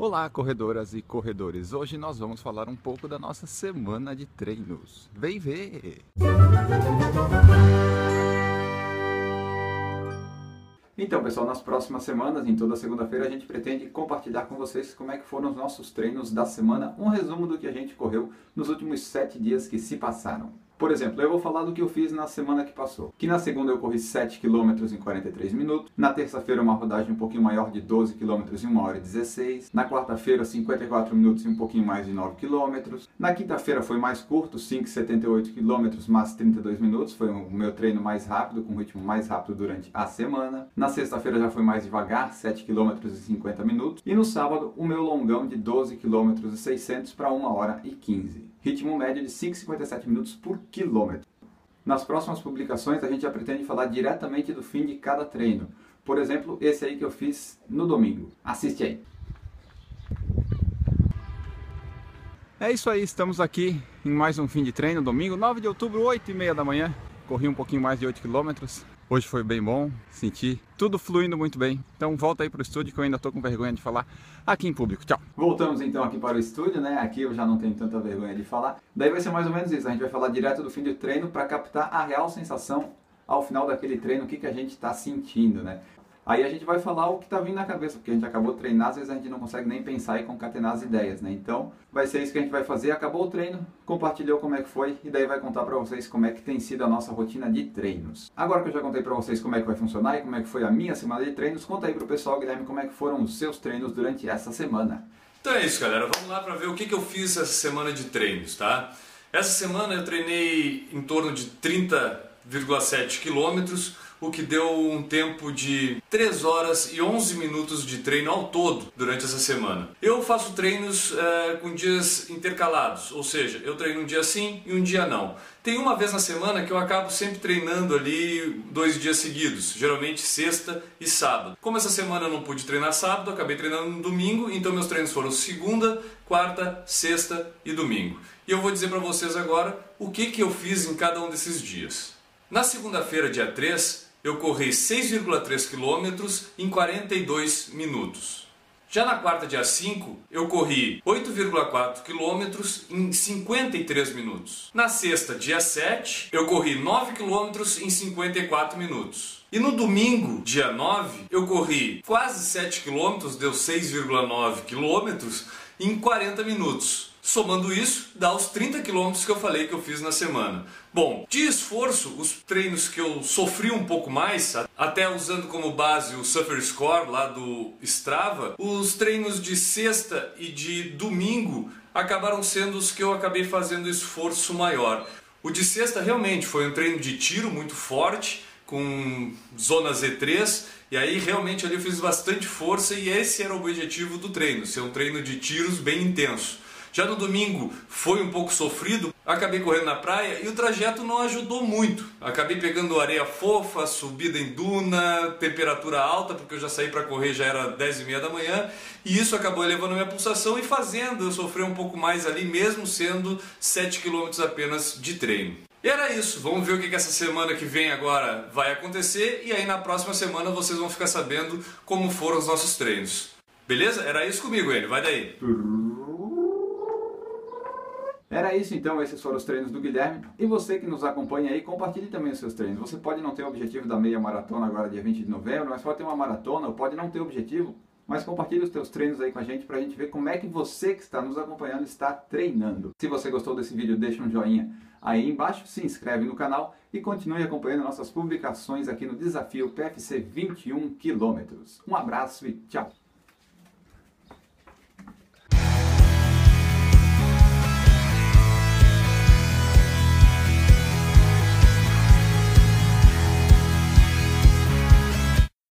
Olá, corredoras e corredores! Hoje nós vamos falar um pouco da nossa semana de treinos. Vem ver! Então, pessoal, nas próximas semanas, em toda segunda-feira, a gente pretende compartilhar com vocês como é que foram os nossos treinos da semana, um resumo do que a gente correu nos últimos sete dias que se passaram. Por exemplo, eu vou falar do que eu fiz na semana que passou. Que na segunda eu corri 7 km em 43 minutos. Na terça-feira uma rodagem um pouquinho maior de 12 km em 1 hora e 16. Na quarta-feira 54 minutos e um pouquinho mais de 9 km. Na quinta-feira foi mais curto, 5,78 km mais 32 minutos. Foi o meu treino mais rápido, com ritmo mais rápido durante a semana. Na sexta-feira já foi mais devagar, 7 km e 50 minutos. E no sábado o meu longão de 12 km e 600 para 1 hora e 15 ritmo médio de 5,57 minutos por quilômetro. Nas próximas publicações a gente já pretende falar diretamente do fim de cada treino. Por exemplo, esse aí que eu fiz no domingo. Assiste aí. É isso aí, estamos aqui em mais um fim de treino, domingo, 9 de outubro, 8 e meia da manhã. Corri um pouquinho mais de 8 quilômetros. Hoje foi bem bom, senti tudo fluindo muito bem. Então volta aí para o estúdio que eu ainda estou com vergonha de falar aqui em público. Tchau! Voltamos então aqui para o estúdio, né? Aqui eu já não tenho tanta vergonha de falar. Daí vai ser mais ou menos isso, a gente vai falar direto do fim do treino para captar a real sensação ao final daquele treino, o que, que a gente está sentindo, né? Aí a gente vai falar o que está vindo na cabeça, porque a gente acabou de treinar, às vezes a gente não consegue nem pensar e concatenar as ideias, né? Então, vai ser isso que a gente vai fazer. Acabou o treino, compartilhou como é que foi e daí vai contar para vocês como é que tem sido a nossa rotina de treinos. Agora que eu já contei para vocês como é que vai funcionar e como é que foi a minha semana de treinos, conta aí pro pessoal, Guilherme, como é que foram os seus treinos durante essa semana. Então é isso, galera. Vamos lá para ver o que, que eu fiz essa semana de treinos, tá? Essa semana eu treinei em torno de 30,7 quilômetros o que deu um tempo de 3 horas e 11 minutos de treino ao todo durante essa semana. Eu faço treinos é, com dias intercalados, ou seja, eu treino um dia sim e um dia não. Tem uma vez na semana que eu acabo sempre treinando ali dois dias seguidos, geralmente sexta e sábado. Como essa semana eu não pude treinar sábado, acabei treinando no domingo, então meus treinos foram segunda, quarta, sexta e domingo. E eu vou dizer para vocês agora o que, que eu fiz em cada um desses dias. Na segunda-feira, dia 3, eu corri 6,3 km em 42 minutos. Já na quarta, dia 5, eu corri 8,4 km em 53 minutos. Na sexta, dia 7, eu corri 9 km em 54 minutos. E no domingo, dia 9, eu corri quase 7 km, deu 6,9 km em 40 minutos. Somando isso, dá os 30 quilômetros que eu falei que eu fiz na semana. Bom, de esforço, os treinos que eu sofri um pouco mais, até usando como base o Suffer Score lá do Strava, os treinos de sexta e de domingo acabaram sendo os que eu acabei fazendo esforço maior. O de sexta realmente foi um treino de tiro muito forte, com zona Z3, e aí realmente ali eu fiz bastante força e esse era o objetivo do treino, ser um treino de tiros bem intenso. Já no domingo foi um pouco sofrido, acabei correndo na praia e o trajeto não ajudou muito. Acabei pegando areia fofa, subida em duna, temperatura alta, porque eu já saí para correr, já era 10 e meia da manhã, e isso acabou elevando minha pulsação e fazendo eu sofrer um pouco mais ali, mesmo sendo 7 km apenas de treino. E era isso, vamos ver o que, essa semana que vem agora vai acontecer e aí na próxima semana vocês vão ficar sabendo como foram os nossos treinos. Beleza? Era isso comigo, ele. Vai daí. Era isso então, esses foram os treinos do Guilherme. E você que nos acompanha aí, compartilhe também os seus treinos. Você pode não ter o objetivo da meia maratona agora dia 20 de novembro, mas pode ter uma maratona, ou pode não ter objetivo, mas compartilhe os teus treinos aí com a gente para a gente ver como é que você que está nos acompanhando está treinando. Se você gostou desse vídeo, deixa um joinha aí embaixo, se inscreve no canal e continue acompanhando nossas publicações aqui no Desafio PFC 21 km. Um abraço e tchau!